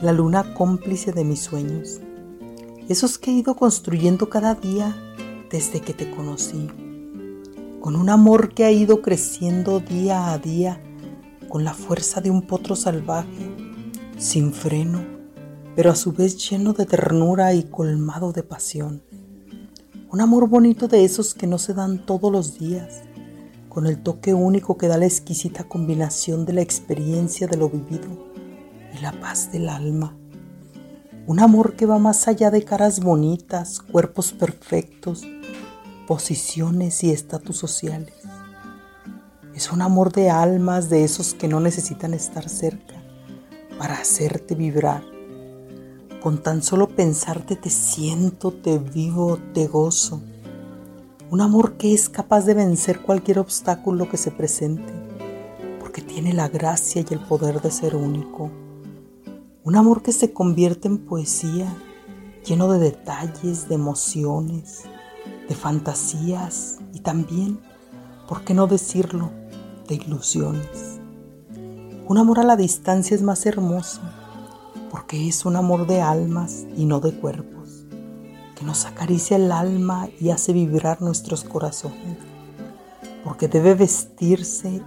la luna cómplice de mis sueños, esos que he ido construyendo cada día desde que te conocí, con un amor que ha ido creciendo día a día con la fuerza de un potro salvaje, sin freno, pero a su vez lleno de ternura y colmado de pasión. Un amor bonito de esos que no se dan todos los días, con el toque único que da la exquisita combinación de la experiencia de lo vivido la paz del alma. Un amor que va más allá de caras bonitas, cuerpos perfectos, posiciones y estatus sociales. Es un amor de almas de esos que no necesitan estar cerca para hacerte vibrar con tan solo pensarte te siento, te vivo, te gozo. Un amor que es capaz de vencer cualquier obstáculo que se presente, porque tiene la gracia y el poder de ser único. Un amor que se convierte en poesía, lleno de detalles, de emociones, de fantasías y también, ¿por qué no decirlo?, de ilusiones. Un amor a la distancia es más hermoso porque es un amor de almas y no de cuerpos, que nos acaricia el alma y hace vibrar nuestros corazones, porque debe vestirse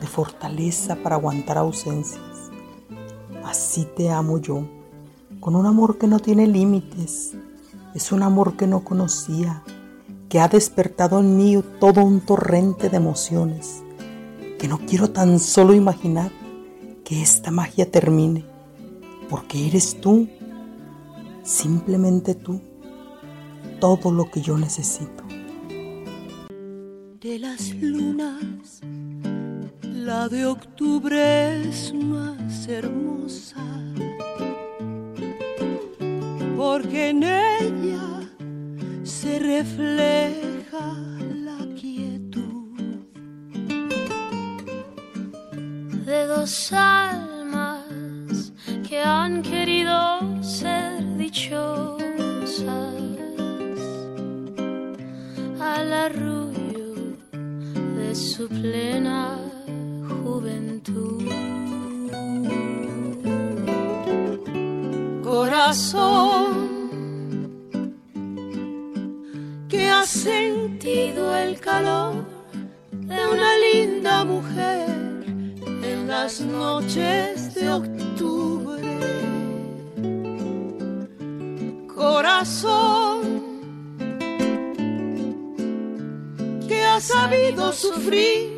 de fortaleza para aguantar ausencias. Así te amo yo, con un amor que no tiene límites, es un amor que no conocía, que ha despertado en mí todo un torrente de emociones, que no quiero tan solo imaginar que esta magia termine porque eres tú, simplemente tú, todo lo que yo necesito. De las lunas, la de octubre es más hermosa, porque en ella se refleja la quietud. De dos almas han querido ser dichosas al arrullo de su plena Corazón que ha sentido el calor de una linda mujer en las noches de octubre. Corazón que ha sabido sufrir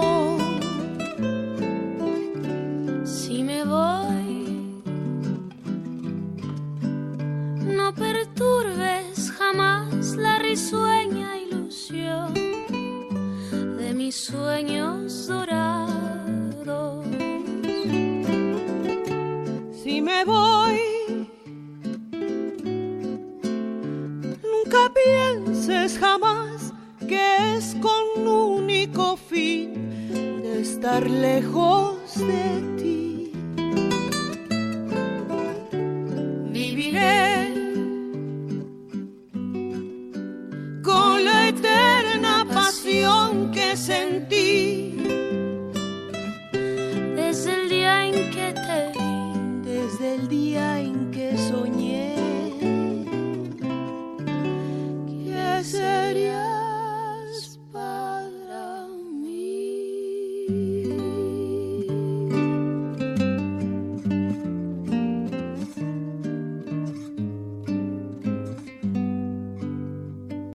Risueña ilusión de mis sueños dorados. Si me voy, pienses jamás que es con único fin de estar lejos